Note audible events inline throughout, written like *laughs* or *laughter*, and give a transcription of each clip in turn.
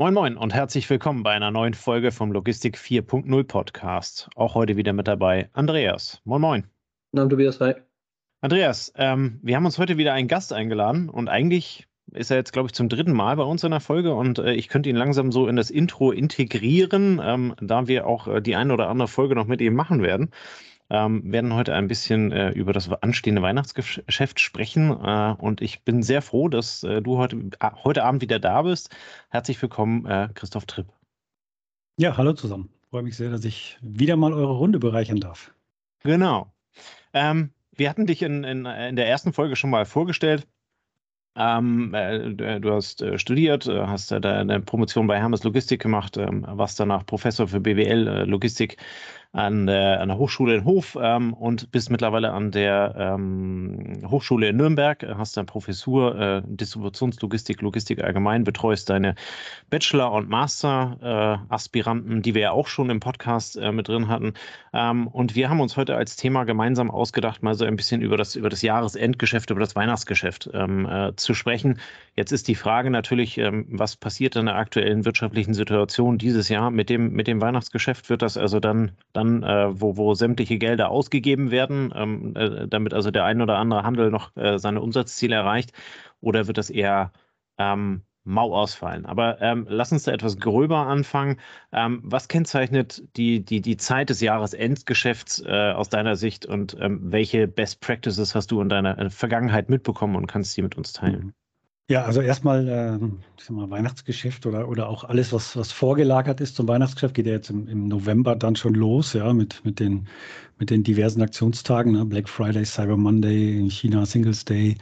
Moin Moin und herzlich willkommen bei einer neuen Folge vom Logistik 4.0 Podcast. Auch heute wieder mit dabei Andreas. Moin Moin. Na, Tobias, hi. Andreas, ähm, wir haben uns heute wieder einen Gast eingeladen und eigentlich ist er jetzt, glaube ich, zum dritten Mal bei uns in der Folge und äh, ich könnte ihn langsam so in das Intro integrieren, ähm, da wir auch äh, die eine oder andere Folge noch mit ihm machen werden. Ähm, werden heute ein bisschen äh, über das anstehende Weihnachtsgeschäft sprechen. Äh, und ich bin sehr froh, dass äh, du heute, äh, heute Abend wieder da bist. Herzlich willkommen, äh, Christoph Tripp. Ja, hallo zusammen. Freue mich sehr, dass ich wieder mal eure Runde bereichern darf. Genau. Ähm, wir hatten dich in, in, in der ersten Folge schon mal vorgestellt. Ähm, äh, du hast äh, studiert, äh, hast deine Promotion bei Hermes Logistik gemacht, ähm, warst danach Professor für BWL äh, Logistik an der, an der Hochschule in Hof ähm, und bist mittlerweile an der ähm, Hochschule in Nürnberg, hast eine Professur äh, Distributionslogistik, Logistik allgemein, betreust deine Bachelor- und Master-Aspiranten, äh, die wir ja auch schon im Podcast äh, mit drin hatten. Ähm, und wir haben uns heute als Thema gemeinsam ausgedacht, mal so ein bisschen über das, über das Jahresendgeschäft, über das Weihnachtsgeschäft ähm, äh, zu sprechen. Jetzt ist die Frage natürlich, ähm, was passiert in der aktuellen wirtschaftlichen Situation dieses Jahr mit dem, mit dem Weihnachtsgeschäft? Wird das also dann dann, äh, wo, wo sämtliche Gelder ausgegeben werden, ähm, äh, damit also der ein oder andere Handel noch äh, seine Umsatzziele erreicht? Oder wird das eher ähm, mau ausfallen? Aber ähm, lass uns da etwas gröber anfangen. Ähm, was kennzeichnet die, die, die Zeit des Jahresendgeschäfts äh, aus deiner Sicht und ähm, welche Best Practices hast du in deiner äh, Vergangenheit mitbekommen und kannst die mit uns teilen? Mhm. Ja, also erstmal, äh, sag mal, Weihnachtsgeschäft oder, oder auch alles, was, was vorgelagert ist zum Weihnachtsgeschäft, geht ja jetzt im, im November dann schon los, ja, mit, mit, den, mit den diversen Aktionstagen, ne? Black Friday, Cyber Monday, in China Singles Day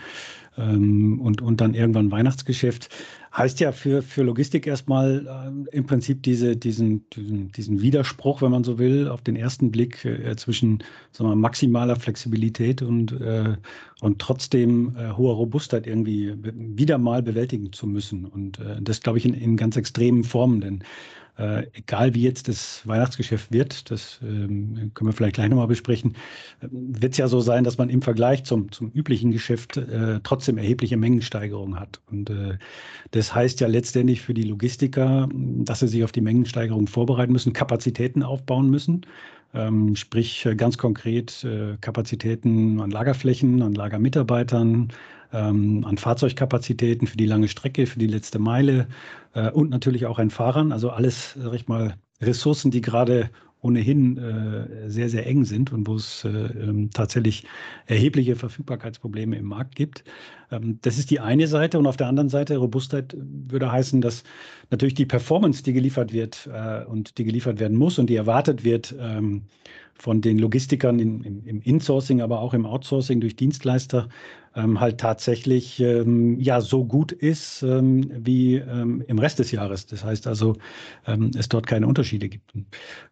ähm, und, und dann irgendwann Weihnachtsgeschäft heißt ja für, für Logistik erstmal äh, im Prinzip diese, diesen, diesen, diesen Widerspruch, wenn man so will, auf den ersten Blick äh, zwischen sagen wir, maximaler Flexibilität und, äh, und trotzdem äh, hoher Robustheit irgendwie wieder mal bewältigen zu müssen. Und äh, das glaube ich in, in ganz extremen Formen, denn äh, egal wie jetzt das Weihnachtsgeschäft wird, das ähm, können wir vielleicht gleich nochmal besprechen, äh, wird es ja so sein, dass man im Vergleich zum, zum üblichen Geschäft äh, trotzdem erhebliche Mengensteigerungen hat. Und äh, das heißt ja letztendlich für die Logistiker, dass sie sich auf die Mengensteigerung vorbereiten müssen, Kapazitäten aufbauen müssen. Ähm, sprich äh, ganz konkret äh, Kapazitäten an Lagerflächen, an Lagermitarbeitern, ähm, an Fahrzeugkapazitäten für die lange Strecke, für die letzte Meile äh, und natürlich auch an Fahrern. Also alles, sag ich mal, Ressourcen, die gerade ohnehin äh, sehr, sehr eng sind und wo es äh, ähm, tatsächlich erhebliche Verfügbarkeitsprobleme im Markt gibt. Ähm, das ist die eine Seite. Und auf der anderen Seite, Robustheit würde heißen, dass natürlich die Performance, die geliefert wird äh, und die geliefert werden muss und die erwartet wird, ähm, von den Logistikern in, im, Insourcing, aber auch im Outsourcing durch Dienstleister ähm, halt tatsächlich ähm, ja so gut ist ähm, wie ähm, im Rest des Jahres. Das heißt also, ähm, es dort keine Unterschiede gibt.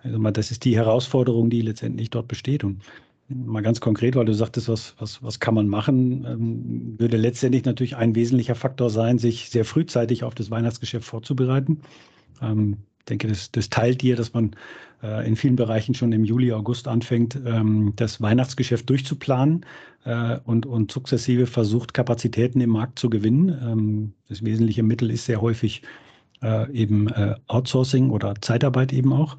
Also mal, das ist die Herausforderung, die letztendlich dort besteht. Und mal ganz konkret, weil du sagtest, was, was, was kann man machen, ähm, würde letztendlich natürlich ein wesentlicher Faktor sein, sich sehr frühzeitig auf das Weihnachtsgeschäft vorzubereiten. Ich denke, das, das teilt ihr, dass man in vielen Bereichen schon im Juli, August anfängt, ähm, das Weihnachtsgeschäft durchzuplanen äh, und, und sukzessive versucht, Kapazitäten im Markt zu gewinnen. Ähm, das wesentliche Mittel ist sehr häufig äh, eben äh, Outsourcing oder Zeitarbeit eben auch,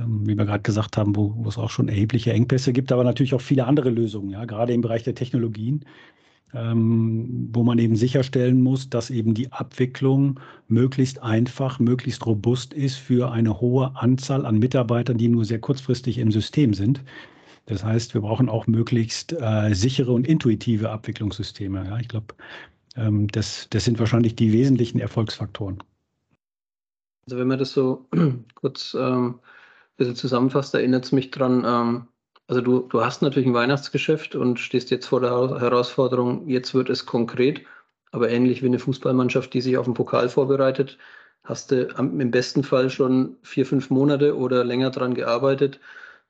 ähm, wie wir gerade gesagt haben, wo, wo es auch schon erhebliche Engpässe gibt, aber natürlich auch viele andere Lösungen, ja, gerade im Bereich der Technologien ähm, wo man eben sicherstellen muss, dass eben die Abwicklung möglichst einfach, möglichst robust ist für eine hohe Anzahl an Mitarbeitern, die nur sehr kurzfristig im System sind. Das heißt, wir brauchen auch möglichst äh, sichere und intuitive Abwicklungssysteme. Ja, ich glaube, ähm, das, das sind wahrscheinlich die wesentlichen Erfolgsfaktoren. Also wenn man das so *clears throat* kurz ähm, ein bisschen zusammenfasst, erinnert es mich dran, ähm, also du, du hast natürlich ein Weihnachtsgeschäft und stehst jetzt vor der Herausforderung, jetzt wird es konkret, aber ähnlich wie eine Fußballmannschaft, die sich auf den Pokal vorbereitet, hast du im besten Fall schon vier, fünf Monate oder länger daran gearbeitet,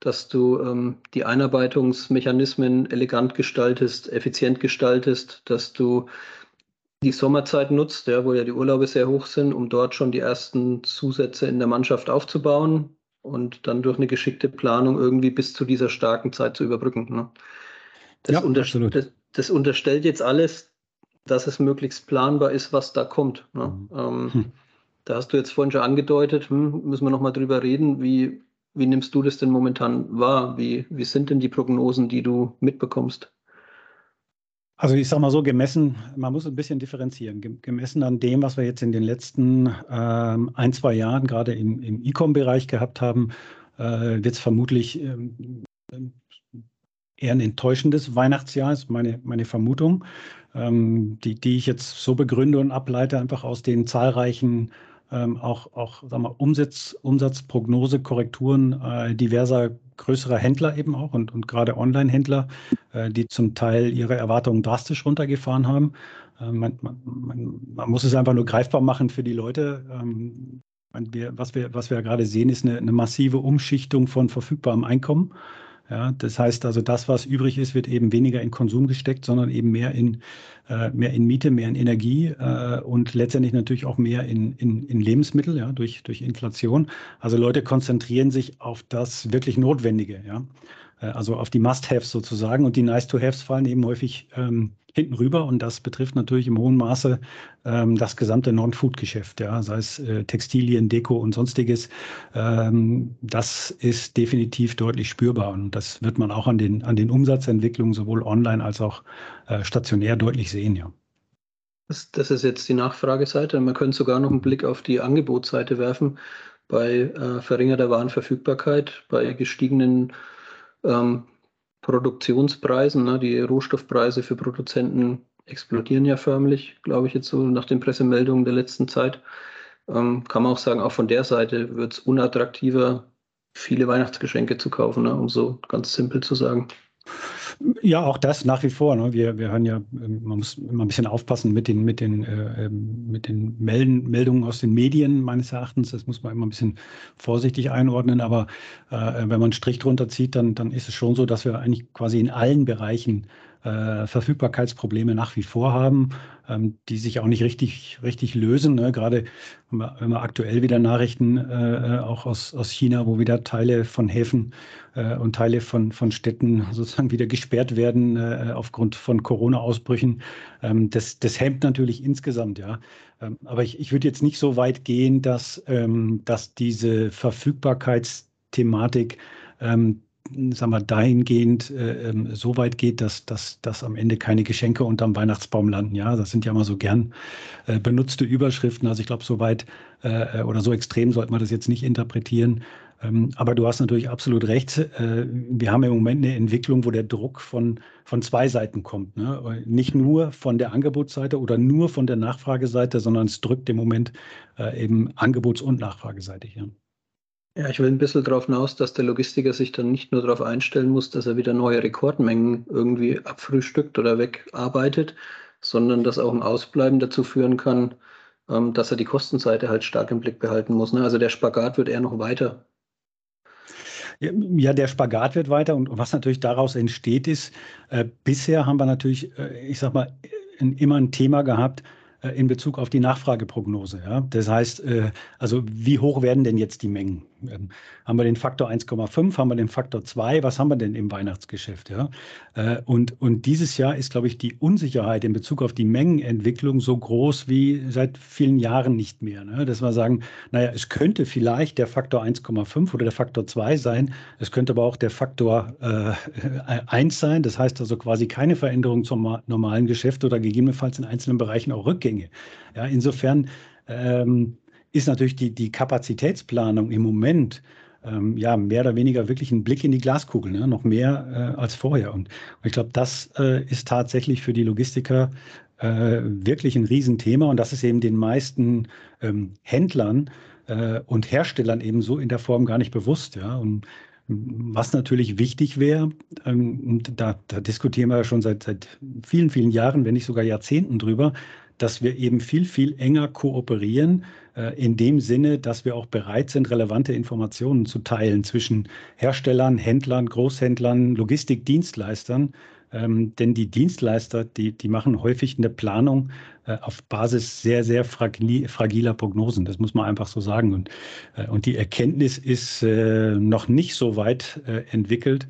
dass du ähm, die Einarbeitungsmechanismen elegant gestaltest, effizient gestaltest, dass du die Sommerzeit nutzt, ja, wo ja die Urlaube sehr hoch sind, um dort schon die ersten Zusätze in der Mannschaft aufzubauen, und dann durch eine geschickte Planung irgendwie bis zu dieser starken Zeit zu überbrücken. Ne? Das, ja, unter das, das, unterstellt jetzt alles, dass es möglichst planbar ist, was da kommt. Ne? Mhm. Ähm, hm. da hast du jetzt vorhin schon angedeutet, hm, müssen wir nochmal drüber reden, wie, wie nimmst du das denn momentan wahr? Wie, wie sind denn die Prognosen, die du mitbekommst? Also ich sage mal so, gemessen, man muss ein bisschen differenzieren. Gemessen an dem, was wir jetzt in den letzten ähm, ein, zwei Jahren gerade im, im E-Com-Bereich gehabt haben, äh, wird es vermutlich ähm, eher ein enttäuschendes Weihnachtsjahr, ist meine, meine Vermutung, ähm, die, die ich jetzt so begründe und ableite, einfach aus den zahlreichen ähm, auch, auch sagen wir, Umsatz, Umsatzprognose, Korrekturen äh, diverser größerer Händler eben auch und, und gerade Online-Händler, äh, die zum Teil ihre Erwartungen drastisch runtergefahren haben. Äh, man, man, man, muss es einfach nur greifbar machen für die Leute. Ähm, wir, was, wir, was wir gerade sehen, ist eine, eine massive Umschichtung von verfügbarem Einkommen. Ja, das heißt also, das, was übrig ist, wird eben weniger in Konsum gesteckt, sondern eben mehr in, äh, mehr in Miete, mehr in Energie äh, und letztendlich natürlich auch mehr in, in, in Lebensmittel, ja, durch, durch Inflation. Also Leute konzentrieren sich auf das wirklich Notwendige, ja. Äh, also auf die Must-Haves sozusagen und die Nice-to-Haves fallen eben häufig ähm, hinten rüber und das betrifft natürlich im hohen Maße ähm, das gesamte Non-Food-Geschäft, ja, sei es äh, Textilien, Deko und sonstiges. Ähm, das ist definitiv deutlich spürbar und das wird man auch an den, an den Umsatzentwicklungen sowohl online als auch äh, stationär deutlich sehen, ja. Das, das, ist jetzt die Nachfrageseite. Man könnte sogar noch einen Blick auf die Angebotsseite werfen. Bei äh, verringerter Warenverfügbarkeit, bei gestiegenen ähm, Produktionspreisen. Ne? Die Rohstoffpreise für Produzenten explodieren ja förmlich, glaube ich, jetzt so nach den Pressemeldungen der letzten Zeit. Ähm, kann man auch sagen, auch von der Seite wird es unattraktiver, viele Weihnachtsgeschenke zu kaufen, ne? um so ganz simpel zu sagen. Ja, auch das nach wie vor. Ne? Wir, wir hören ja, ähm, man muss immer ein bisschen aufpassen mit den, mit den, äh, ähm, mit den Melden, Meldungen aus den Medien meines Erachtens. Das muss man immer ein bisschen vorsichtig einordnen. Aber äh, wenn man einen Strich drunter zieht, dann, dann ist es schon so, dass wir eigentlich quasi in allen Bereichen äh, Verfügbarkeitsprobleme nach wie vor haben, ähm, die sich auch nicht richtig, richtig lösen. Ne? Gerade wenn wir, wenn wir, aktuell wieder Nachrichten äh, äh, auch aus, aus China, wo wieder Teile von Häfen äh, und Teile von, von Städten *laughs* sozusagen wieder gesperrt werden äh, aufgrund von Corona-Ausbrüchen. Ähm, das, das hemmt natürlich insgesamt, ja. Ähm, aber ich, ich würde jetzt nicht so weit gehen, dass, ähm, dass diese Verfügbarkeitsthematik ähm, sagen wir, dahingehend äh, ähm, so weit geht, dass, dass, dass am Ende keine Geschenke unterm Weihnachtsbaum landen. Ja, das sind ja mal so gern äh, benutzte Überschriften. Also ich glaube, so weit äh, oder so extrem sollte man das jetzt nicht interpretieren. Ähm, aber du hast natürlich absolut recht. Äh, wir haben im Moment eine Entwicklung, wo der Druck von, von zwei Seiten kommt. Ne? Nicht nur von der Angebotsseite oder nur von der Nachfrageseite, sondern es drückt im Moment äh, eben Angebots- und Nachfrageseitig. Ja. Ja, ich will ein bisschen darauf hinaus, dass der Logistiker sich dann nicht nur darauf einstellen muss, dass er wieder neue Rekordmengen irgendwie abfrühstückt oder wegarbeitet, sondern dass auch ein Ausbleiben dazu führen kann, ähm, dass er die Kostenseite halt stark im Blick behalten muss. Ne? Also der Spagat wird eher noch weiter. Ja, der Spagat wird weiter und was natürlich daraus entsteht ist, äh, bisher haben wir natürlich, äh, ich sag mal, immer ein Thema gehabt, äh, in Bezug auf die Nachfrageprognose. Ja? Das heißt, also wie hoch werden denn jetzt die Mengen? Ähm, haben wir den Faktor 1,5, haben wir den Faktor 2, was haben wir denn im Weihnachtsgeschäft? Ja? Äh, und, und dieses Jahr ist, glaube ich, die Unsicherheit in Bezug auf die Mengenentwicklung so groß wie seit vielen Jahren nicht mehr. Ne? Dass wir sagen, naja, es könnte vielleicht der Faktor 1,5 oder der Faktor 2 sein, es könnte aber auch der Faktor äh, 1 sein, das heißt also quasi keine Veränderung zum normalen Geschäft oder gegebenenfalls in einzelnen Bereichen auch Rückgänge. Ja, insofern ähm, ist natürlich die, die Kapazitätsplanung im Moment ähm, ja mehr oder weniger wirklich ein Blick in die Glaskugel, ne? noch mehr äh, als vorher. Und, und ich glaube, das äh, ist tatsächlich für die Logistiker äh, wirklich ein Riesenthema und das ist eben den meisten ähm, Händlern äh, und Herstellern eben so in der Form gar nicht bewusst. Ja? Und was natürlich wichtig wäre, ähm, da, da, diskutieren wir ja schon seit, seit vielen, vielen Jahren, wenn nicht sogar Jahrzehnten drüber, dass wir eben viel, viel enger kooperieren, in dem Sinne, dass wir auch bereit sind, relevante Informationen zu teilen zwischen Herstellern, Händlern, Großhändlern, Logistikdienstleistern. Ähm, denn die Dienstleister, die, die machen häufig eine Planung äh, auf Basis sehr, sehr fragil, fragiler Prognosen. Das muss man einfach so sagen. Und, äh, und die Erkenntnis ist äh, noch nicht so weit äh, entwickelt,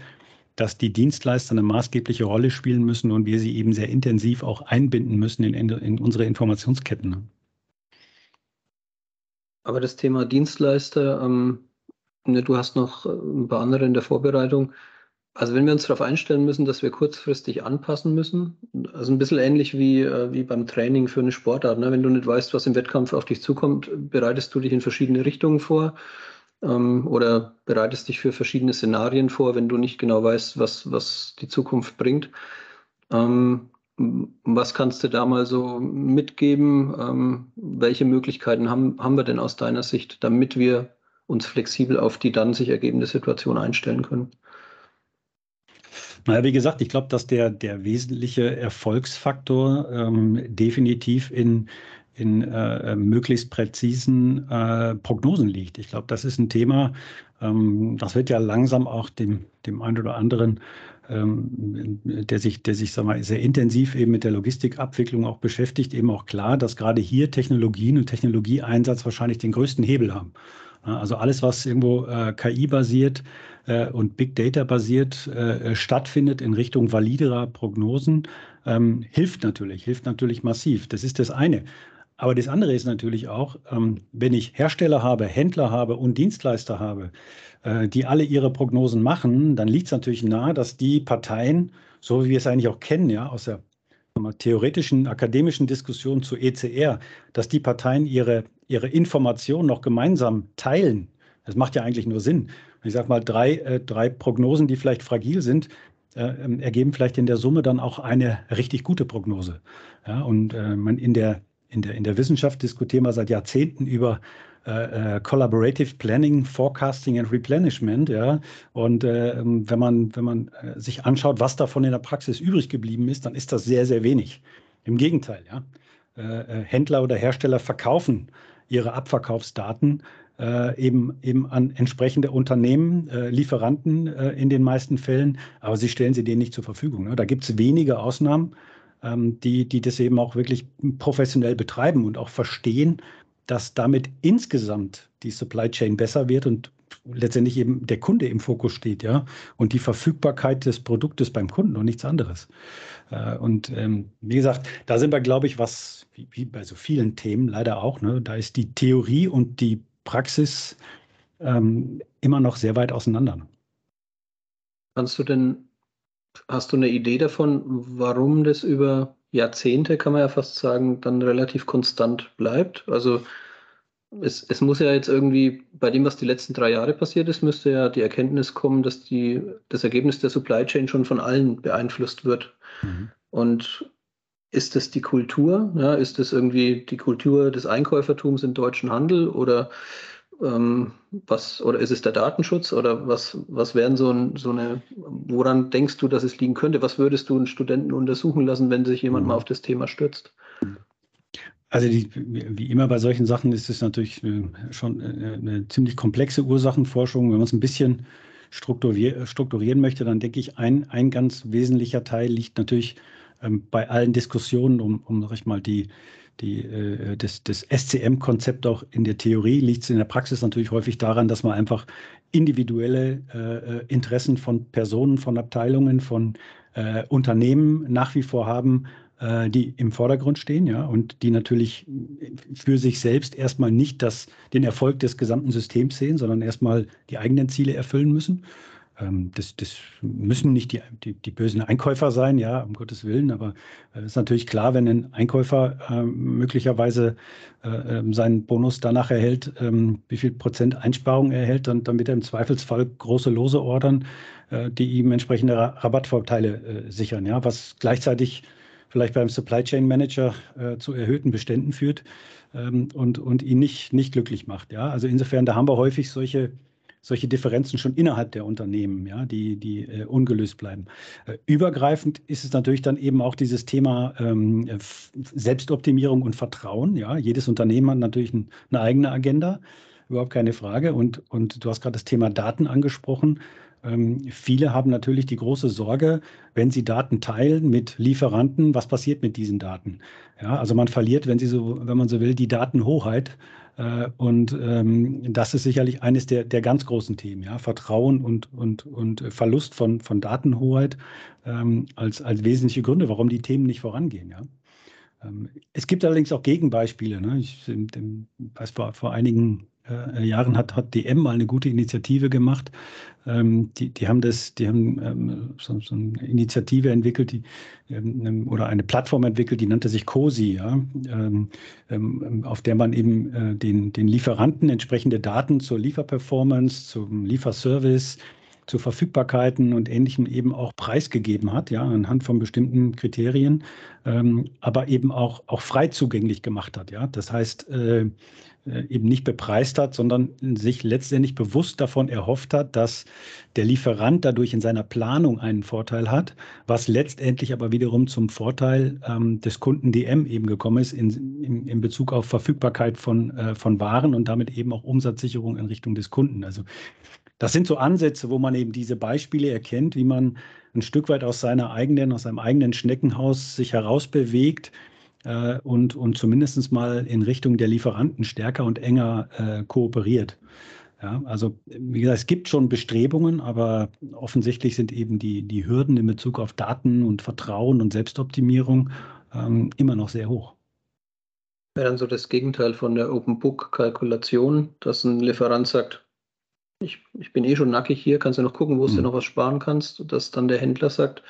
dass die Dienstleister eine maßgebliche Rolle spielen müssen und wir sie eben sehr intensiv auch einbinden müssen in, in unsere Informationsketten. Aber das Thema Dienstleister, ähm, ne, du hast noch äh, ein paar andere in der Vorbereitung. Also wenn wir uns darauf einstellen müssen, dass wir kurzfristig anpassen müssen, also ein bisschen ähnlich wie, äh, wie beim Training für eine Sportart. Ne? Wenn du nicht weißt, was im Wettkampf auf dich zukommt, bereitest du dich in verschiedene Richtungen vor ähm, oder bereitest dich für verschiedene Szenarien vor, wenn du nicht genau weißt, was, was die Zukunft bringt. Ähm, was kannst du da mal so mitgeben? Ähm, welche Möglichkeiten haben, haben wir denn aus deiner Sicht, damit wir uns flexibel auf die dann sich ergebende Situation einstellen können? Naja, wie gesagt, ich glaube, dass der, der wesentliche Erfolgsfaktor ähm, definitiv in, in äh, möglichst präzisen äh, Prognosen liegt. Ich glaube, das ist ein Thema, ähm, das wird ja langsam auch dem, dem einen oder anderen der sich, der sich sag mal, sehr intensiv eben mit der Logistikabwicklung auch beschäftigt, eben auch klar, dass gerade hier Technologien und Technologieeinsatz wahrscheinlich den größten Hebel haben. Also alles, was irgendwo äh, KI-basiert äh, und Big Data-basiert äh, stattfindet in Richtung validerer Prognosen, ähm, hilft natürlich, hilft natürlich massiv. Das ist das eine. Aber das andere ist natürlich auch, ähm, wenn ich Hersteller habe, Händler habe und Dienstleister habe, äh, die alle ihre Prognosen machen, dann liegt es natürlich nahe, dass die Parteien, so wie wir es eigentlich auch kennen, ja, aus der theoretischen, akademischen Diskussion zu ECR, dass die Parteien ihre, ihre Informationen noch gemeinsam teilen. Das macht ja eigentlich nur Sinn. Ich sage mal, drei, äh, drei Prognosen, die vielleicht fragil sind, äh, ähm, ergeben vielleicht in der Summe dann auch eine richtig gute Prognose. Ja, und man in der, in, der, in der Wissenschaft diskutieren wir seit Jahrzehnten über äh, äh, Collaborative Planning, Forecasting and Replenishment, ja. Und äh, wenn man, wenn man äh, sich anschaut, was davon in der Praxis übrig geblieben ist, dann ist das sehr, sehr wenig. Im Gegenteil, ja. Äh, Händler oder Hersteller verkaufen ihre Abverkaufsdaten äh, eben, eben an entsprechende Unternehmen, äh, Lieferanten äh, in den meisten Fällen, aber sie stellen sie denen nicht zur Verfügung. Ne? Da gibt es wenige Ausnahmen, ähm, die, die das eben auch wirklich professionell betreiben und auch verstehen, dass damit insgesamt die Supply Chain besser wird und letztendlich eben der Kunde im Fokus steht, ja, und die Verfügbarkeit des Produktes beim Kunden und nichts anderes. Äh, und ähm, wie gesagt, da sind wir, glaube ich, was wie, wie, bei so vielen Themen leider auch, ne, da ist die Theorie und die Praxis ähm, immer noch sehr weit auseinander. Kannst du denn, hast du eine Idee davon, warum das über Jahrzehnte, kann man ja fast sagen, dann relativ konstant bleibt. Also es, es muss ja jetzt irgendwie, bei dem, was die letzten drei Jahre passiert ist, müsste ja die Erkenntnis kommen, dass die, das Ergebnis der Supply Chain schon von allen beeinflusst wird. Mhm. Und ist das die Kultur? Ja, ist das irgendwie die Kultur des Einkäufertums im deutschen Handel oder ähm, was, oder ist es der Datenschutz oder was, was wären so, ein, so eine, woran denkst du, dass es liegen könnte? Was würdest du einen Studenten untersuchen lassen, wenn sich jemand mhm. mal auf das Thema stürzt? Also die, wie immer bei solchen Sachen ist es natürlich äh, schon äh, eine ziemlich komplexe Ursachenforschung. Wenn man es ein bisschen strukturieren möchte, dann denke ich, ein, ein ganz wesentlicher Teil liegt natürlich ähm, bei allen Diskussionen um, um sag ich mal, die, die, äh, das, das SCM-Konzept auch in der Theorie liegt es in der Praxis natürlich häufig daran, dass man einfach individuelle äh, Interessen von Personen, von Abteilungen, von äh, Unternehmen nach wie vor haben, äh, die im Vordergrund stehen, ja, und die natürlich für sich selbst erstmal nicht das, den Erfolg des gesamten Systems sehen, sondern erstmal die eigenen Ziele erfüllen müssen. Ähm, das, das, müssen nicht die, die, die, bösen Einkäufer sein, ja, um Gottes Willen, aber es äh, ist natürlich klar, wenn ein Einkäufer äh, möglicherweise äh, ähm, seinen Bonus danach erhält, ähm, wie viel Prozent Einsparung er erhält, dann, dann wird er im Zweifelsfall große Lose ordern, äh, die ihm entsprechende Rabattvorteile sichern, ja, was gleichzeitig vielleicht beim Supply Chain Manager zu erhöhten Beständen führt ähm, und, und ihn nicht, nicht glücklich macht. Ja? Also insofern, da haben wir häufig solche solche Differenzen schon innerhalb der Unternehmen, ja, die, die äh, ungelöst bleiben. Äh, übergreifend ist es natürlich dann eben auch dieses Thema ähm, Selbstoptimierung und Vertrauen. Ja. Jedes Unternehmen hat natürlich ein, eine eigene Agenda, überhaupt keine Frage. Und, und du hast gerade das Thema Daten angesprochen. Ähm, viele haben natürlich die große Sorge, wenn sie Daten teilen mit Lieferanten, was passiert mit diesen Daten? Ja, also man verliert, wenn, sie so, wenn man so will, die Datenhoheit äh, und ähm, das ist sicherlich eines der, der ganz großen Themen, ja, Vertrauen und, und, und Verlust von, von Datenhoheit ähm, als, als wesentliche Gründe, warum die Themen nicht vorangehen, ja. Ähm, es gibt allerdings auch Gegenbeispiele. Ne? Ich weiß, vor, vor einigen äh, Jahren hat, hat DM mal eine gute Initiative gemacht. Ähm, die, die haben das, die haben ähm, so, so, eine Initiative entwickelt, die, ähm, oder eine Plattform entwickelt, die nannte sich COSI, ja? Ähm, ähm, auf der man eben äh, den, den Lieferanten entsprechende Daten zur Lieferperformance, zum Lieferservice, zu Verfügbarkeiten und Ähnlichem eben auch preisgegeben hat, ja, anhand von bestimmten Kriterien, ähm, aber eben auch, auch frei zugänglich gemacht hat. Ja. Das heißt, äh, eben nicht bepreist hat, sondern sich letztendlich bewusst davon erhofft hat, dass der Lieferant dadurch in seiner Planung einen Vorteil hat, was letztendlich aber wiederum zum Vorteil ähm, des Kunden DM eben gekommen ist in, in, in Bezug auf Verfügbarkeit von, äh, von Waren und damit eben auch Umsatzsicherung in Richtung des Kunden. Also das sind so Ansätze, wo man eben diese Beispiele erkennt, wie man ein Stück weit aus seiner eigenen, aus seinem eigenen Schneckenhaus sich herausbewegt äh, und, und zumindest mal in Richtung der Lieferanten stärker und enger äh, kooperiert. Ja, also wie gesagt, es gibt schon Bestrebungen, aber offensichtlich sind eben die, die Hürden in Bezug auf Daten und Vertrauen und Selbstoptimierung ähm, immer noch sehr hoch. Wäre dann so das Gegenteil von der Open Book Kalkulation, dass ein Lieferant sagt, ich, ich bin eh schon nackig hier, kannst du noch gucken, wo mhm. du noch was sparen kannst. Und dass dann der Händler sagt,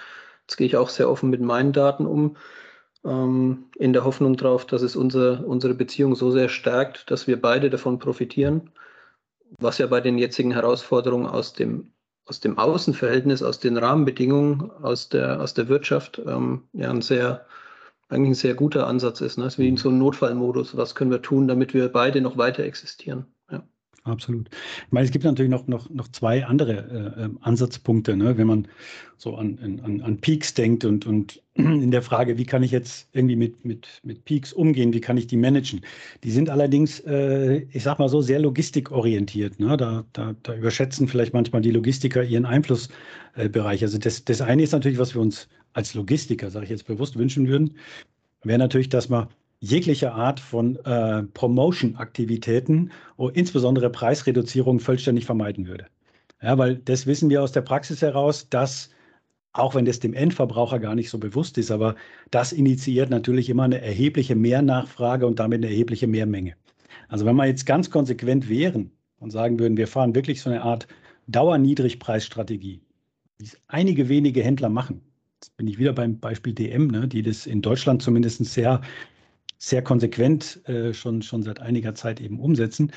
jetzt gehe ich auch sehr offen mit meinen Daten um, ähm, in der Hoffnung darauf, dass es unser, unsere Beziehung so sehr stärkt, dass wir beide davon profitieren. Was ja bei den jetzigen Herausforderungen aus dem, aus dem Außenverhältnis, aus den Rahmenbedingungen, aus der, aus der Wirtschaft ähm, ja ein sehr, eigentlich ein sehr guter Ansatz ist. Ne? Es ist wie in so einem Notfallmodus. Was können wir tun, damit wir beide noch weiter existieren? Absolut. Ich meine, es gibt natürlich noch, noch, noch zwei andere äh, ähm, Ansatzpunkte, ne? wenn man so an, an, an Peaks denkt und, und *clears throat* in der Frage, wie kann ich jetzt irgendwie mit, mit, mit Peaks umgehen, wie kann ich die managen. Die sind allerdings, äh, ich sag mal so, sehr logistikorientiert. Ne? Da, da, da überschätzen vielleicht manchmal die Logistiker ihren Einflussbereich. also das, das eine ist natürlich, was wir uns als Logistiker, sage ich jetzt bewusst, wünschen würden, wäre natürlich, dass man jegliche Art von äh, Promotion-Aktivitäten, insbesondere Preisreduzierung, vollständig vermeiden würde. Ja, weil das wissen wir aus der Praxis heraus, dass, auch wenn das dem Endverbraucher gar nicht so bewusst ist, aber das initiiert natürlich immer eine erhebliche Mehrsnachfrage und damit eine erhebliche Mehrmenge. Also wenn wir jetzt ganz konsequent wären und sagen würden, wir fahren wirklich so eine Art Dauerniedrigpreisstrategie, wie es einige wenige Händler machen. Jetzt bin ich wieder beim Beispiel DM, ne, die das in Deutschland zumindest sehr sehr konsequent äh, schon, schon seit einiger Zeit eben umsetzen,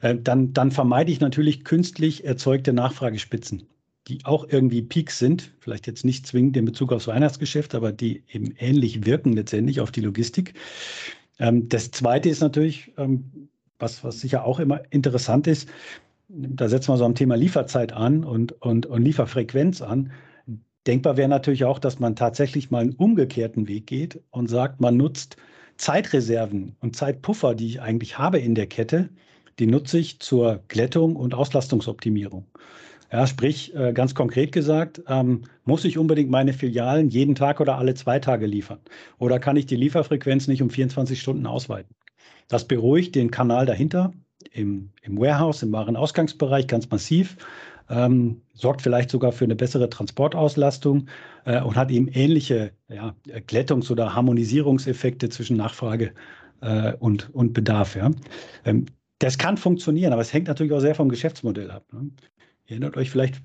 äh, dann, dann vermeide ich natürlich künstlich erzeugte Nachfragespitzen, die auch irgendwie Peaks sind, vielleicht jetzt nicht zwingend in Bezug aufs Weihnachtsgeschäft, aber die eben ähnlich wirken letztendlich auf die Logistik. Ähm, das Zweite ist natürlich, ähm, was, was sicher auch immer interessant ist, da setzen wir so am Thema Lieferzeit an und, und, und Lieferfrequenz an. Denkbar wäre natürlich auch, dass man tatsächlich mal einen umgekehrten Weg geht und sagt, man nutzt Zeitreserven und Zeitpuffer, die ich eigentlich habe in der Kette, die nutze ich zur Glättung und Auslastungsoptimierung. Ja, sprich, äh, ganz konkret gesagt, ähm, muss ich unbedingt meine Filialen jeden Tag oder alle zwei Tage liefern? Oder kann ich die Lieferfrequenz nicht um 24 Stunden ausweiten? Das beruhigt den Kanal dahinter im, im Warehouse, im Warenausgangsbereich ganz massiv ähm, sorgt vielleicht sogar für eine bessere Transportauslastung äh, und hat eben ähnliche ja, Glättungs- oder Harmonisierungseffekte zwischen Nachfrage äh, und, und Bedarf. Ja. Ähm, das kann funktionieren, aber es hängt natürlich auch sehr vom Geschäftsmodell ab. Ne? Ihr erinnert euch vielleicht,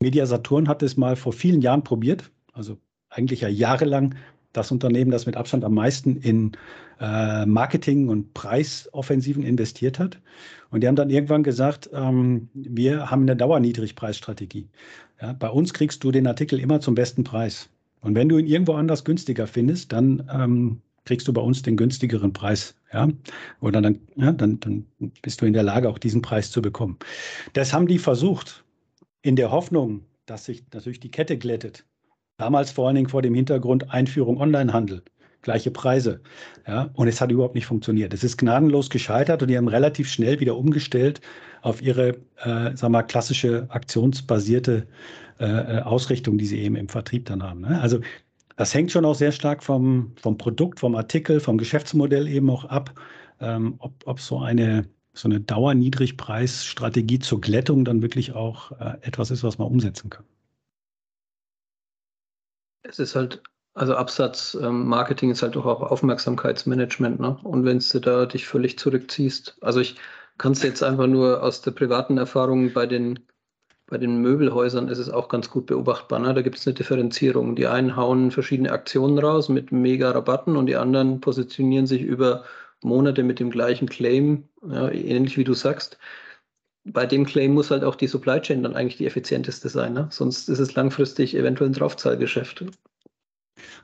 Media Saturn hat es mal vor vielen Jahren probiert, also eigentlich ja jahrelang das Unternehmen, das mit Abstand am meisten in äh, Marketing und Preisoffensiven investiert hat. Und die haben dann irgendwann gesagt, ähm, wir haben eine Dauerniedrigpreisstrategie. Ja, bei uns kriegst du den Artikel immer zum besten Preis. Und wenn du ihn irgendwo anders günstiger findest, dann ähm, kriegst du bei uns den günstigeren Preis. Ja? Oder dann, ja, dann, dann bist du in der Lage, auch diesen Preis zu bekommen. Das haben die versucht, in der Hoffnung, dass sich natürlich die Kette glättet. Damals vor allen Dingen vor dem Hintergrund Einführung Onlinehandel. Gleiche Preise. Ja, und es hat überhaupt nicht funktioniert. Es ist gnadenlos gescheitert und die haben relativ schnell wieder umgestellt auf ihre, äh, sag mal, klassische aktionsbasierte äh, äh, Ausrichtung, die sie eben im Vertrieb dann haben. Ne? Also das hängt schon auch sehr stark vom, vom Produkt, vom Artikel, vom Geschäftsmodell eben auch ab, ähm, ob, ob so eine so eine Dauerniedrigpreisstrategie zur Glättung dann wirklich auch äh, etwas ist, was man umsetzen kann es ist halt Also Absatz, ähm, ist halt doch auch Aufmerksamkeitsmanagement, ne? Und wenn du da dich völlig zurückziehst, also ich kann es jetzt einfach nur aus der privaten Erfahrung bei den bei den Möbelhäusern ist es auch ganz gut beobachtbar. Ne? Da gibt es eine Differenzierung. Die einen hauen verschiedene Aktionen raus mit mega Rabatten und die anderen positionieren sich über Monate mit dem gleichen Claim, ja, ähnlich wie du sagst. Bei dem Claim muss halt auch die Supply Chain dann eigentlich die effizienteste sein. Ne? Sonst ist es langfristig eventuell ein Draufzahlgeschäft.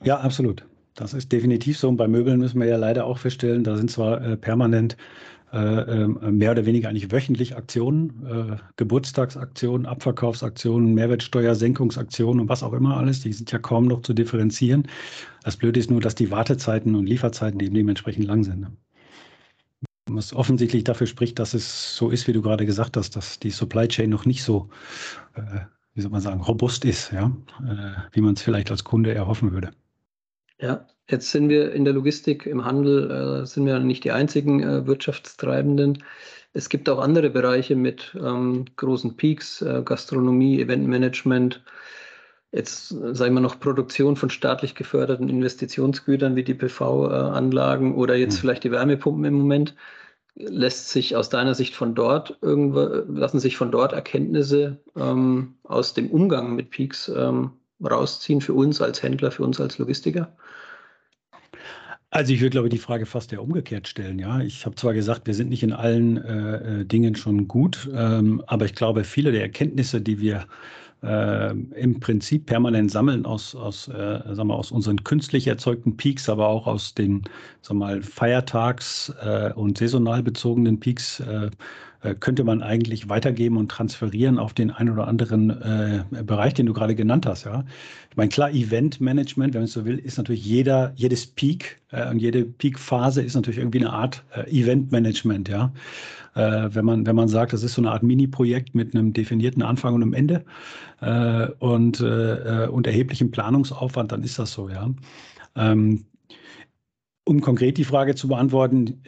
Ja, absolut. Das ist definitiv so. Und bei Möbeln müssen wir ja leider auch feststellen, da sind zwar äh, permanent äh, ähm, mehr oder weniger eigentlich wöchentlich Aktionen, äh, Geburtstagsaktionen, Abverkaufsaktionen, Mehrwertsteuersenkungsaktionen und was auch immer alles. Die sind ja kaum noch zu differenzieren. Das Blöde ist nur, dass die Wartezeiten und Lieferzeiten eben dementsprechend lang sind. Ne? Was offensichtlich dafür spricht, dass es so ist, wie du gerade gesagt hast, dass die Supply Chain noch nicht so, äh, wie soll man sagen, robust ist, ja, äh, wie man es vielleicht als Kunde erhoffen würde. Ja, Jetzt sind wir in der Logistik, im Handel, äh, sind wir nicht die einzigen äh, Wirtschaftstreibenden. Es gibt auch andere Bereiche mit ähm, großen Peaks, äh, Gastronomie, Eventmanagement. Jetzt äh, sagen wir noch Produktion von staatlich geförderten Investitionsgütern wie die PV-Anlagen oder jetzt mhm. vielleicht die Wärmepumpen im Moment. Lässt sich aus deiner Sicht von dort irgendwo, lassen sich von dort Erkenntnisse ähm, aus dem Umgang mit Peaks ähm, rausziehen für uns als Händler, für uns als Logistiker? Also ich würde, glaube ich, die Frage fast eher umgekehrt stellen. Ja, ich habe zwar gesagt, wir sind nicht in allen äh, äh, Dingen schon gut, ähm, aber ich glaube, viele der Erkenntnisse, die wir äh, im Prinzip permanent sammeln aus, aus, äh, sagen wir, aus unseren künstlich erzeugten Peaks, aber auch aus den sagen wir mal, Feiertags- äh, und saisonal bezogenen Peaks, äh, könnte man eigentlich weitergeben und transferieren auf den einen oder anderen äh, Bereich, den du gerade genannt hast. Ja? Ich meine, klar, Event-Management, wenn man es so will, ist natürlich jeder, jedes Peak äh, und jede Peak-Phase ist natürlich irgendwie eine Art äh, Event-Management. Ja? Äh, wenn, man, wenn man sagt, das ist so eine Art Mini-Projekt mit einem definierten Anfang und einem Ende äh, und, und erheblichem Planungsaufwand, dann ist das so. Ja? Ähm, um konkret die Frage zu beantworten,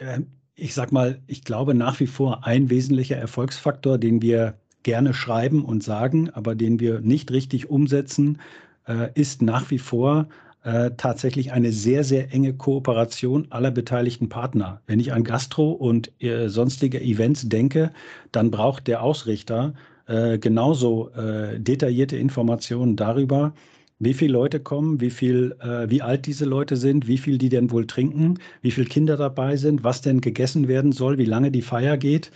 ich sag mal, ich glaube nach wie vor ein wesentlicher Erfolgsfaktor, den wir gerne schreiben und sagen, aber den wir nicht richtig umsetzen, äh, ist nach wie vor äh, tatsächlich eine sehr, sehr enge Kooperation aller beteiligten Partner. Wenn ich an Gastro und äh, sonstige Events denke, dann braucht der Ausrichter äh, genauso äh, detaillierte Informationen darüber, wie viele Leute kommen, wie viel, äh, wie alt diese Leute sind, wie viel die denn wohl trinken, wie viele Kinder dabei sind, was denn gegessen werden soll, wie lange die Feier geht?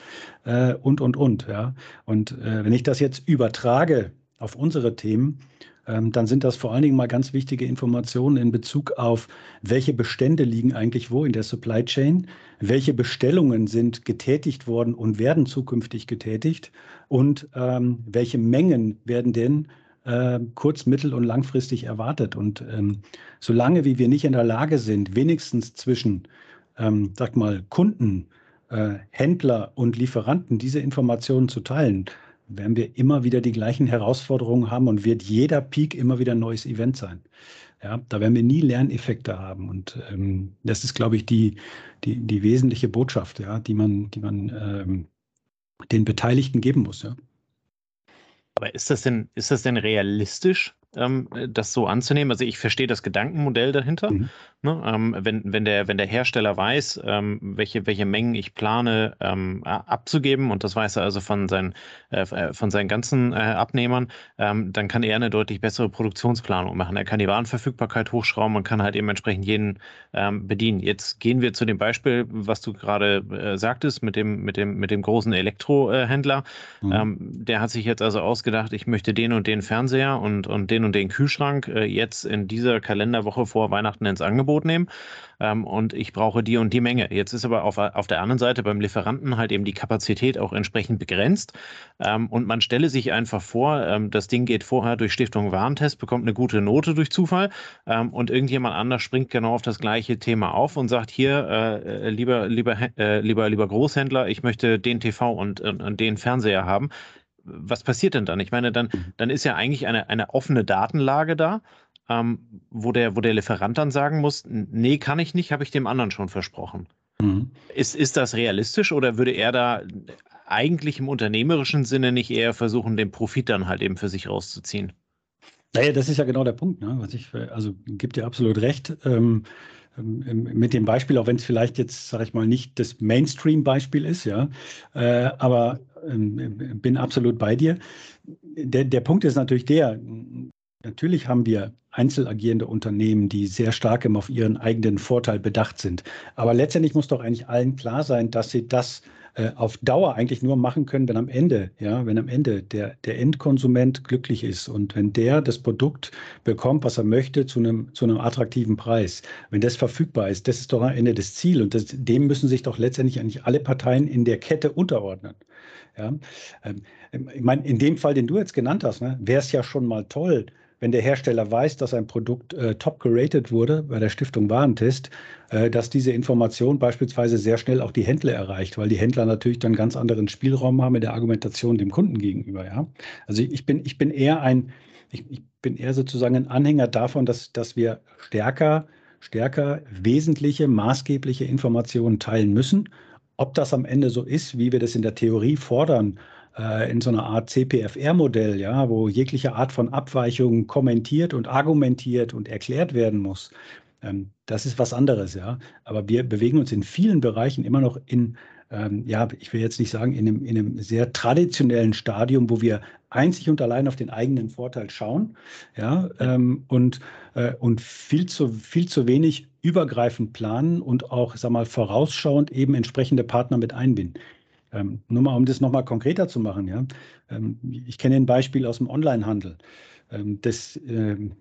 Äh, und und und. Ja. Und äh, wenn ich das jetzt übertrage auf unsere Themen, ähm, dann sind das vor allen Dingen mal ganz wichtige Informationen in Bezug auf, welche Bestände liegen eigentlich wo in der Supply Chain, welche Bestellungen sind getätigt worden und werden zukünftig getätigt? Und ähm, welche Mengen werden denn äh, kurz-, mittel- und langfristig erwartet. Und ähm, solange wie wir nicht in der Lage sind, wenigstens zwischen, ähm, sag mal, Kunden, äh, Händler und Lieferanten diese Informationen zu teilen, werden wir immer wieder die gleichen Herausforderungen haben und wird jeder Peak immer wieder ein neues Event sein. Ja, da werden wir nie Lerneffekte haben. Und ähm, das ist, glaube ich, die, die, die wesentliche Botschaft, ja, die man, die man ähm, den Beteiligten geben muss. Ja. Aber ist das denn, ist das denn realistisch, ähm, das so anzunehmen? Also ich verstehe das Gedankenmodell dahinter. Mhm. Ne? Ähm, wenn, wenn, der, wenn der Hersteller weiß, ähm, welche, welche Mengen ich plane ähm, abzugeben, und das weiß er also von seinen, äh, äh, von seinen ganzen äh, Abnehmern, ähm, dann kann er eine deutlich bessere Produktionsplanung machen. Er kann die Warenverfügbarkeit hochschrauben und kann halt eben entsprechend jeden ähm, bedienen. Jetzt gehen wir zu dem Beispiel, was du gerade äh, sagtest, mit dem, mit dem, mit dem großen Elektrohändler. Mhm. der hat sich jetzt also ausgedacht, ich möchte den und den Fernseher und, und den und den Kühlschrank äh, jetzt in dieser Kalenderwoche vor Weihnachten ins Angebot nehmen. Ähm, und ich brauche die und die Menge. Jetzt ist aber auf, auf der anderen Seite beim Lieferanten halt eben die Kapazität auch entsprechend begrenzt. Ähm, und man stelle sich einfach vor, ähm, das Ding geht vorher durch Stiftung Warentest, bekommt eine gute Note durch Zufall und irgendjemand anders springt genau auf das gleiche Thema auf und sagt hier, äh lieber, lieber, äh, lieber, lieber Großhändler, ich möchte den TV und, und, und den Fernseher haben was passiert denn dann? Ich meine, dann, mhm. dann ist ja eigentlich eine, eine offene Datenlage da, ähm, wo, der, wo der Lieferant dann sagen muss, nee, kann ich nicht, habe ich dem anderen schon versprochen. Mhm. Ist, ist das realistisch oder würde er da eigentlich im unternehmerischen Sinne nicht eher versuchen, den Profit dann halt eben für sich rauszuziehen? Naja, das ist ja genau der Punkt. Ne? Was ich, also gibt dir absolut recht. Ähm, mit dem Beispiel, auch wenn es vielleicht jetzt, sage ich mal, nicht das Mainstream-Beispiel ist, ja, äh, aber ähm, bin absolut bei dir. Der, der Punkt ist natürlich der, natürlich haben wir einzelagierende Unternehmen, die sehr stark auf ihren eigenen Vorteil bedacht sind. Aber letztendlich muss doch eigentlich allen klar sein, dass sie das äh, auf Dauer eigentlich nur machen können, wenn am Ende, ja, wenn am Ende der, der Endkonsument glücklich ist und wenn der das Produkt bekommt, was er möchte, zu einem, zu einem attraktiven Preis. Wenn das verfügbar ist, das ist doch am Ende das Ziel und das, dem müssen sich doch letztendlich eigentlich alle Parteien in der Kette unterordnen. Ja, ähm, ich meine, in dem Fall, den du jetzt genannt hast, ne, wäre es ja schon mal toll, wenn der Hersteller weiß, dass ein Produkt äh, top geratet wurde bei der Stiftung Warentest, äh, dass diese Information beispielsweise sehr schnell auch die Händler erreicht, weil die Händler natürlich dann ganz anderen Spielraum haben in der Argumentation dem Kunden gegenüber. Ja? Also ich bin, ich bin eher ein, ich, ich bin eher sozusagen ein Anhänger davon, dass, dass wir stärker, stärker wesentliche, maßgebliche Informationen teilen müssen. Ob das am Ende so ist, wie wir das in der Theorie fordern, äh, in so einer Art CPFR-Modell, ja, wo jegliche Art von Abweichung kommentiert und argumentiert und erklärt werden muss. Ähm, das ist was anderes, ja. Aber wir bewegen uns in vielen Bereichen immer noch in, ähm, ja, ich will jetzt nicht sagen, in einem, in einem sehr traditionellen Stadium, wo wir einzig und allein auf den eigenen Vorteil schauen, ja, ähm, und, äh, und viel zu, viel zu wenig übergreifend planen und auch, sag mal, vorausschauend eben entsprechende Partner mit einbinden. Ähm, nur mal, um das nochmal konkreter zu machen, ja. Ähm, ich kenne ein Beispiel aus dem Onlinehandel. Ähm, das, ähm,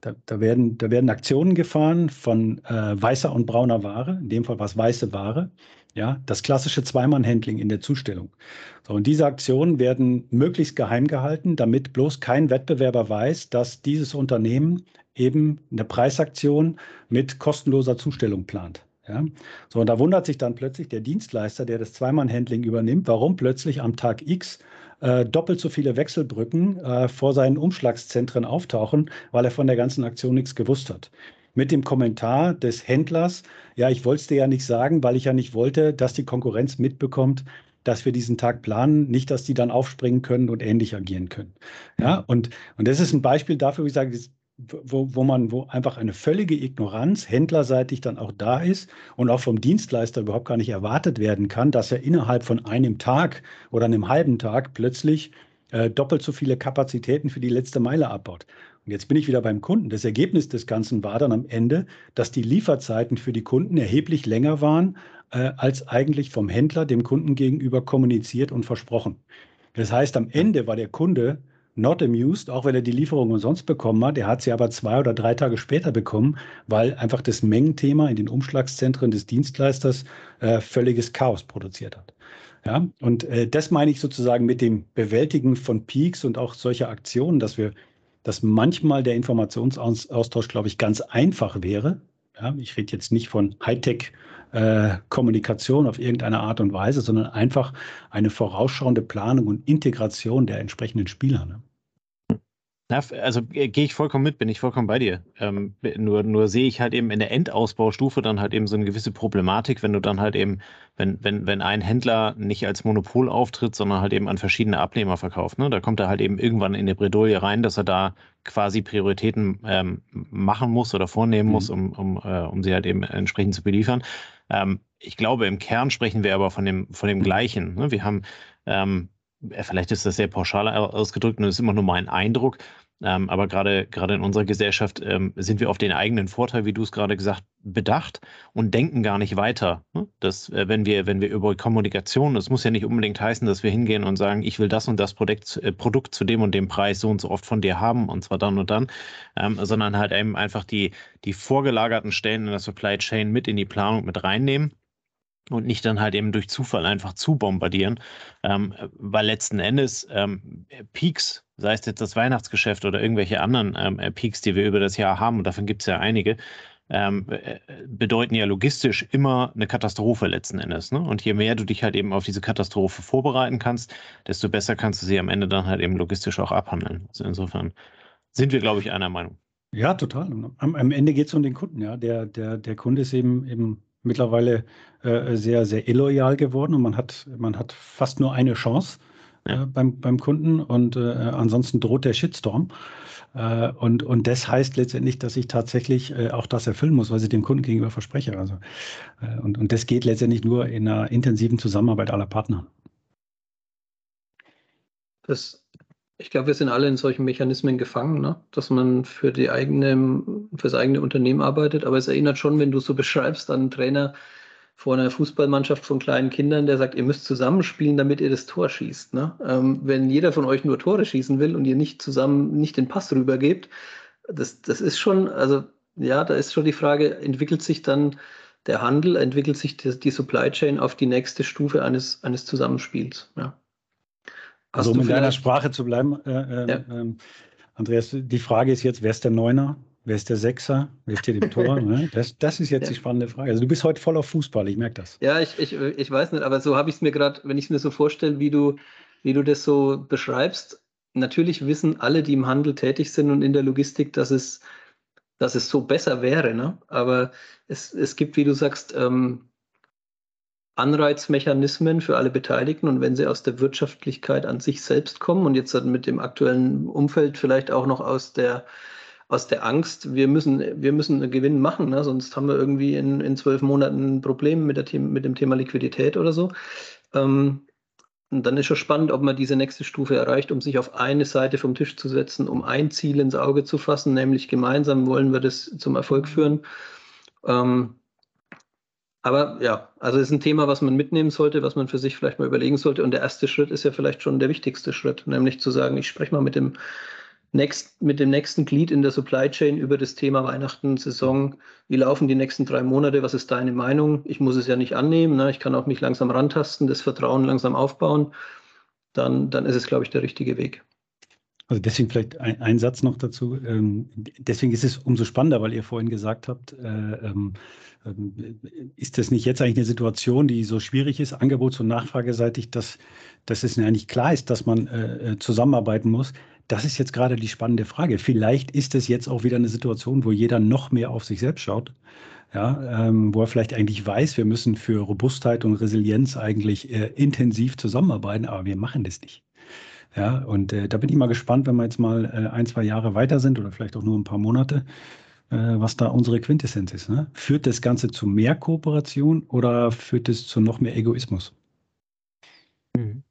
da, da, werden, da werden Aktionen gefahren von äh, weißer und brauner Ware, in dem Fall was weiße Ware. Ja, das klassische Zweimann-Handling in der Zustellung. So, und diese Aktionen werden möglichst geheim gehalten, damit bloß kein Wettbewerber weiß, dass dieses Unternehmen eben eine Preisaktion mit kostenloser Zustellung plant. Ja? So, und da wundert sich dann plötzlich der Dienstleister, der das Zweimann-Handling übernimmt, warum plötzlich am Tag X äh, doppelt so viele Wechselbrücken äh, vor seinen Umschlagszentren auftauchen, weil er von der ganzen Aktion nichts gewusst hat. Mit dem Kommentar des Händlers, ja, ich wollte es dir ja nicht sagen, weil ich ja nicht wollte, dass die Konkurrenz mitbekommt, dass wir diesen Tag planen, nicht, dass die dann aufspringen können und ähnlich agieren können. Ja, und, und das ist ein Beispiel dafür, wie ich sage, wo, wo man, wo einfach eine völlige Ignoranz händlerseitig dann auch da ist und auch vom Dienstleister überhaupt gar nicht erwartet werden kann, dass er innerhalb von einem Tag oder einem halben Tag plötzlich äh, doppelt so viele Kapazitäten für die letzte Meile abbaut. Und jetzt bin ich wieder beim Kunden. Das Ergebnis des Ganzen war dann am Ende, dass die Lieferzeiten für die Kunden erheblich länger waren, äh, als eigentlich vom Händler dem Kunden gegenüber kommuniziert und versprochen. Das heißt, am Ende war der Kunde not amused, auch wenn er die Lieferung umsonst bekommen hat. Er hat sie aber zwei oder drei Tage später bekommen, weil einfach das Mengenthema in den Umschlagszentren des Dienstleisters äh, völliges Chaos produziert hat. Ja, und äh, das meine ich sozusagen mit dem Bewältigen von Peaks und auch solcher Aktionen, dass wir, dass manchmal der Informationsaustausch, glaube ich, ganz einfach wäre. Ja, ich rede jetzt nicht von Hightech äh, Kommunikation auf irgendeine Art und Weise, sondern einfach eine vorausschauende Planung und Integration der entsprechenden Spieler. Ne? Na, also äh, gehe ich vollkommen mit, bin ich vollkommen bei dir. Ähm, nur, nur sehe ich halt eben in der Endausbaustufe dann halt eben so eine gewisse Problematik, wenn du dann halt eben, wenn, wenn, wenn ein Händler nicht als Monopol auftritt, sondern halt eben an verschiedene Abnehmer verkauft. Ne? Da kommt er halt eben irgendwann in die Bredouille rein, dass er da quasi Prioritäten ähm, machen muss oder vornehmen mhm. muss, um, um, äh, um sie halt eben entsprechend zu beliefern. Ähm, ich glaube, im Kern sprechen wir aber von dem, von dem Gleichen. Ne? Wir haben ähm, äh, vielleicht ist das sehr pauschal ausgedrückt und das ist immer nur mein Eindruck. Ähm, aber gerade gerade in unserer Gesellschaft ähm, sind wir auf den eigenen Vorteil, wie du es gerade gesagt, bedacht und denken gar nicht weiter. Ne? Dass, äh, wenn wir wenn wir über Kommunikation, das muss ja nicht unbedingt heißen, dass wir hingehen und sagen, ich will das und das Produkt, äh, Produkt zu dem und dem Preis so und so oft von dir haben und zwar dann und dann, ähm, sondern halt eben einfach die die vorgelagerten Stellen in der Supply Chain mit in die Planung mit reinnehmen und nicht dann halt eben durch Zufall einfach zu bombardieren, ähm, weil letzten Endes ähm, Peaks, sei es jetzt das Weihnachtsgeschäft oder irgendwelche anderen ähm, Peaks, die wir über das Jahr haben, und davon gibt es ja einige, ähm, äh, bedeuten ja logistisch immer eine Katastrophe letzten Endes. Ne? Und je mehr du dich halt eben auf diese Katastrophe vorbereiten kannst, desto besser kannst du sie am Ende dann halt eben logistisch auch abhandeln. Also insofern sind wir, glaube ich, einer Meinung. Ja, total. Am, am Ende geht es um den Kunden, ja. Der, der, der Kunde ist eben, eben mittlerweile äh, sehr, sehr illoyal geworden und man hat, man hat fast nur eine Chance. ja. äh, beim, beim Kunden und äh, ansonsten droht der Shitstorm. Äh, und, und das heißt letztendlich, dass ich tatsächlich äh, auch das erfüllen muss, was ich dem Kunden gegenüber verspreche. Also, äh, und, und das geht letztendlich nur in einer intensiven Zusammenarbeit aller Partner. Das ich glaube, wir sind alle in solchen Mechanismen gefangen, ne? dass man für, die eigene, für das eigene Unternehmen arbeitet. Aber es erinnert schon, wenn du so *laughs* beschreibst, an einen Trainer vor einer Fußballmannschaft von kleinen Kindern, der sagt, ihr müsst zusammenspielen, damit ihr das Tor schießt. Ne? Ähm, wenn jeder von euch nur Tore schießen will und ihr nicht zusammen, nicht den Pass rübergebt, das, das ist schon, also ja, da ist schon die Frage, entwickelt sich dann der Handel, entwickelt sich die, die Supply Chain auf die nächste Stufe eines, eines Zusammenspiels. Ja. Also um in deiner Sprache zu bleiben, äh, äh, ja. ähm, Andreas, die Frage ist jetzt, wer ist der Neuner? Wer ist der Sechser? Wer steht im Tor? *laughs* Ne? das, das ist jetzt ja. die spannende Frage. Also du bist heute voll auf Fußball, ich merke das. Ja, ich, ich, ich weiß nicht, aber so habe ich es mir gerade, wenn ich es mir so vorstelle, wie du, wie du das so beschreibst, natürlich wissen alle, die im Handel tätig sind und in der Logistik, dass es, dass es so besser wäre. Ne? Aber es, es gibt, wie du sagst, ähm, Anreizmechanismen für alle Beteiligten und wenn sie aus der Wirtschaftlichkeit an sich selbst kommen und jetzt mit dem aktuellen Umfeld vielleicht auch noch aus der aus der Angst, wir müssen, wir müssen einen Gewinn machen, ne? sonst haben wir irgendwie in, in zwölf Monaten ein Problem mit, der, mit dem Thema Liquidität oder so. Ähm, und dann ist schon spannend, ob man diese nächste Stufe erreicht, um sich auf eine Seite vom Tisch zu setzen, um ein Ziel ins Auge zu fassen, nämlich gemeinsam wollen wir das zum Erfolg führen. Ähm, aber ja, also ist ein Thema, was man mitnehmen sollte, was man für sich vielleicht mal überlegen sollte. Und der erste Schritt ist ja vielleicht schon der wichtigste Schritt, nämlich zu sagen, ich spreche mal mit dem, next, mit dem nächsten Glied in der Supply Chain über das Thema Weihnachten, Saison. Wie laufen die nächsten drei Monate? Was ist deine Meinung? Ich muss es ja nicht annehmen. Ne? Ich kann auch mich langsam rantasten, das Vertrauen langsam aufbauen. Dann, dann ist es, glaube ich, der richtige Weg. Also deswegen vielleicht ein, ein Satz noch dazu. Ähm, deswegen ist es umso spannender, weil ihr vorhin gesagt habt, äh, ähm, ähm, ist das nicht jetzt eigentlich eine Situation, die so schwierig ist, angebots- und nachfrageseitig, dass, dass es eigentlich klar ist, dass man äh, äh, zusammenarbeiten muss? Das ist jetzt gerade die spannende Frage. Vielleicht ist es jetzt auch wieder eine Situation, wo jeder noch mehr auf sich selbst schaut. Ja, ähm, wo er vielleicht eigentlich weiß, wir müssen für Robustheit und Resilienz eigentlich äh, intensiv zusammenarbeiten, aber wir machen das nicht. Ja, und äh, da bin ich mal gespannt, wenn wir jetzt mal äh, ein, zwei Jahre weiter sind oder vielleicht auch nur ein paar Monate, äh, was da unsere Quintessenz ist. Ne? Führt das Ganze zu mehr Kooperation oder führt es zu noch mehr Egoismus? Mhm.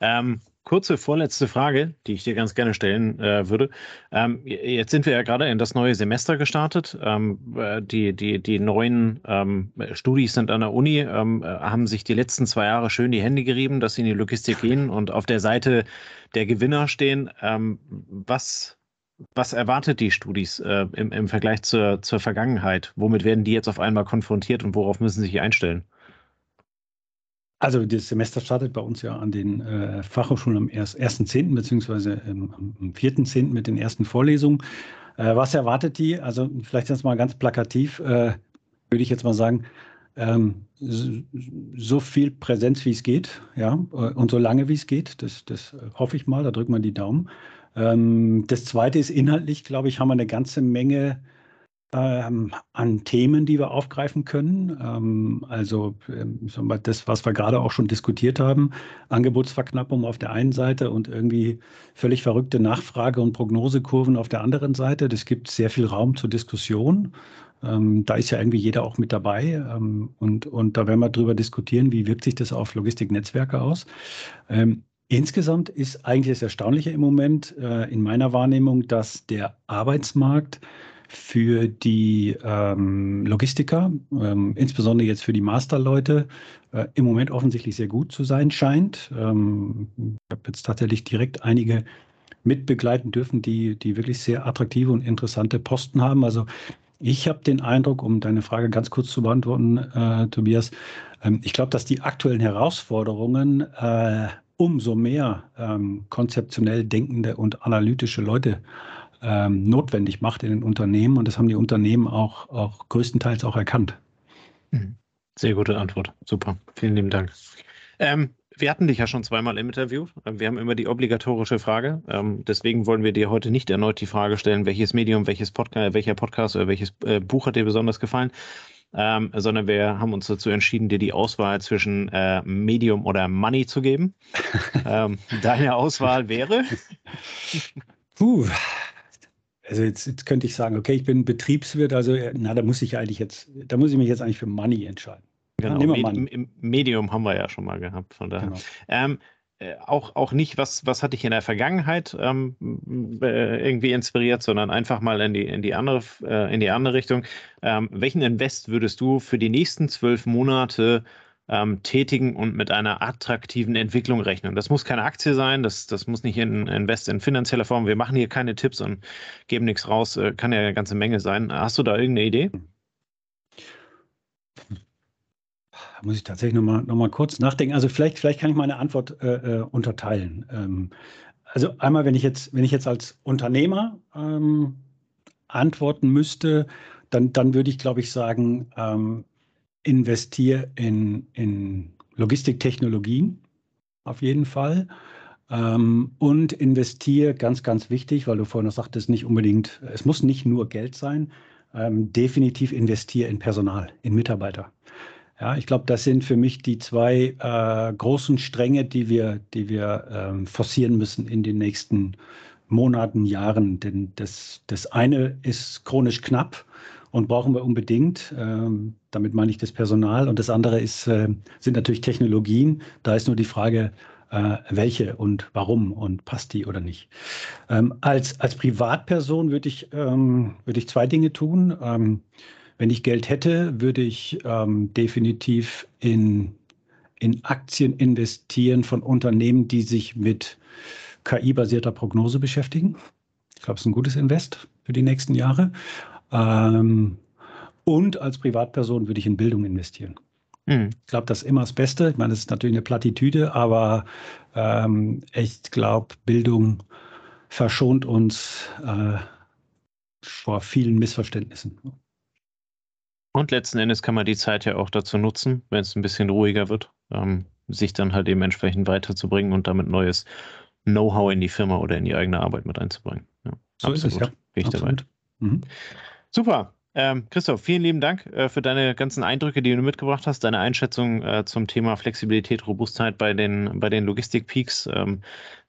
Ähm, kurze vorletzte Frage, die ich dir ganz gerne stellen äh, würde. Ähm, jetzt sind wir ja gerade in das neue Semester gestartet. Ähm, äh, die, die, die neuen ähm, Studis sind an der Uni, ähm, äh, haben sich die letzten zwei Jahre schön die Hände gerieben, dass sie in die Logistik gehen *laughs* und auf der Seite der Gewinner stehen. Ähm, was, was erwartet die Studis äh, im, im Vergleich zur, zur Vergangenheit? Womit werden die jetzt auf einmal konfrontiert und worauf müssen sie sich einstellen? Also das Semester startet bei uns ja an den äh, Fachhochschulen am 1.10. beziehungsweise ähm, am 4.10. mit den ersten Vorlesungen. Äh, was erwartet die? Also vielleicht jetzt mal ganz plakativ, äh, würde ich jetzt mal sagen, ähm, so viel Präsenz, wie es geht, ja, äh, und so lange, wie es geht. Das, das hoffe ich mal, da drückt man die Daumen. Ähm, das zweite ist inhaltlich, glaube ich, haben wir eine ganze Menge ähm, an Themen, die wir aufgreifen können. Ähm, also ähm, das, was wir gerade auch schon diskutiert haben, Angebotsverknappung auf der einen Seite und irgendwie völlig verrückte Nachfrage- und Prognosekurven auf der anderen Seite. Das gibt sehr viel Raum zur Diskussion. Ähm, da ist ja irgendwie jeder auch mit dabei. Ähm, und, und da werden wir darüber diskutieren, wie wirkt sich das auf Logistiknetzwerke aus. Ähm, insgesamt ist eigentlich das Erstaunliche im Moment äh, in meiner Wahrnehmung, dass der Arbeitsmarkt für die ähm, Logistiker, ähm, insbesondere jetzt für die Masterleute, äh, im Moment offensichtlich sehr gut zu sein scheint. Ähm, ich habe jetzt tatsächlich direkt einige mitbegleiten dürfen, die, die wirklich sehr attraktive und interessante Posten haben. Also ich habe den Eindruck, um deine Frage ganz kurz zu beantworten, äh, Tobias, ähm, ich glaube, dass die aktuellen Herausforderungen äh, umso mehr ähm, konzeptionell denkende und analytische Leute ähm, notwendig macht in den Unternehmen. Und das haben die Unternehmen auch, auch größtenteils auch erkannt. Mhm. Sehr gute Antwort. Super. Vielen lieben Dank. Ähm, wir hatten dich ja schon zweimal im Interview. Ähm, wir haben immer die obligatorische Frage. Ähm, deswegen wollen wir dir heute nicht erneut die Frage stellen, welches Medium, welches Podcast, welcher Podcast oder welches äh, Buch hat dir besonders gefallen. ähm, sondern wir haben uns dazu entschieden, dir die Auswahl zwischen äh, Medium oder Money zu geben. *laughs* ähm, deine Auswahl wäre? Puh. Also jetzt, jetzt könnte ich sagen, okay, ich bin Betriebswirt, also na, da muss ich eigentlich jetzt, da muss ich mich jetzt eigentlich für Money entscheiden. Genau, ja, Med Medium haben wir ja schon mal gehabt, von daher. Genau. Ähm, äh, auch, auch nicht, was, was hat dich in der Vergangenheit ähm, äh, irgendwie inspiriert, sondern einfach mal in die, in die, andere, äh, in die andere Richtung. Ähm, welchen Invest würdest du für die nächsten zwölf Monate ähm, tätigen und mit einer attraktiven Entwicklung rechnen? Das muss keine Aktie sein, das, das muss nicht in Invest in finanzieller Form. Wir machen hier keine Tipps und geben nichts raus, äh, kann ja eine ganze Menge sein. Hast du da irgendeine Idee? muss ich tatsächlich nochmal noch mal kurz nachdenken. Also vielleicht, vielleicht kann ich meine Antwort äh, äh, unterteilen. Ähm, also einmal, wenn ich jetzt, wenn ich jetzt als Unternehmer ähm, antworten müsste, dann, dann würde ich, glaube ich, sagen, ähm, investiere in, in Logistiktechnologien auf jeden Fall. Ähm, und investiere, ganz, ganz wichtig, weil du vorhin noch sagtest, nicht unbedingt, es muss nicht nur Geld sein, ähm, definitiv investiere in Personal, in Mitarbeiter. Ja, ich glaube, das sind für mich die zwei äh, großen Stränge, die wir, die wir ähm, forcieren müssen in den nächsten Monaten, Jahren. Denn das, das eine ist chronisch knapp und brauchen wir unbedingt. Ähm, damit meine ich das Personal. Und das andere ist, äh, sind natürlich Technologien. Da ist nur die Frage, äh, welche und warum und passt die oder nicht. Ähm, als, als Privatperson würde ich, ähm, würde ich zwei Dinge tun. Wenn ich Geld hätte, würde ich definitiv in, in Aktien investieren von Unternehmen, die sich mit KI-basierter Prognose beschäftigen. Ich glaube, es ist ein gutes Invest für die nächsten Jahre. Ähm, und als Privatperson würde ich in Bildung investieren. Mhm. Ich glaube, das ist immer das Beste. Ich meine, das ist natürlich eine Plattitüde, aber ähm, ich glaube, Bildung verschont uns äh, vor vielen Missverständnissen. Und letzten Endes kann man die Zeit ja auch dazu nutzen, wenn es ein bisschen ruhiger wird, ähm, sich dann halt dementsprechend weiterzubringen und damit neues Know-how in die Firma oder in die eigene Arbeit mit einzubringen. Ja, so absolut. ist es, ja. Bin ich dabei. Mhm. Super. Ähm, Christoph, vielen lieben Dank äh, für deine ganzen Eindrücke, die du mitgebracht hast, deine Einschätzung äh, zum Thema Flexibilität, Robustheit bei den, bei den Logistik-Peaks. Ähm,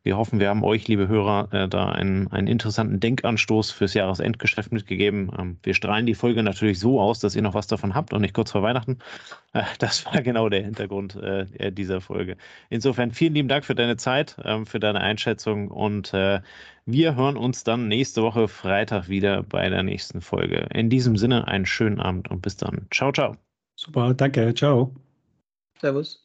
wir hoffen, wir haben euch, liebe Hörer, äh, da einen, einen interessanten Denkanstoß fürs Jahresendgeschäft mitgegeben. Ähm, wir strahlen die Folge natürlich so aus, dass ihr noch was davon habt und nicht kurz vor Weihnachten. Äh, das war genau der Hintergrund äh, dieser Folge. Insofern vielen lieben Dank für deine Zeit, ähm, für deine Einschätzung und äh, wir hören uns dann nächste Woche Freitag wieder bei der nächsten Folge. In diesem Sinne einen schönen Abend und bis dann. Ciao, ciao. Super, danke, ciao. Servus.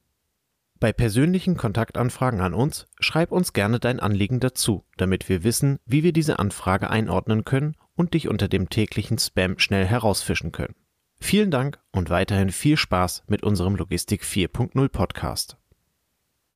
Bei persönlichen Kontaktanfragen an uns schreib uns gerne dein Anliegen dazu, damit wir wissen, wie wir diese Anfrage einordnen können und dich unter dem täglichen Spam schnell herausfischen können. Vielen Dank und weiterhin viel Spaß mit unserem Logistik 4.0 Podcast.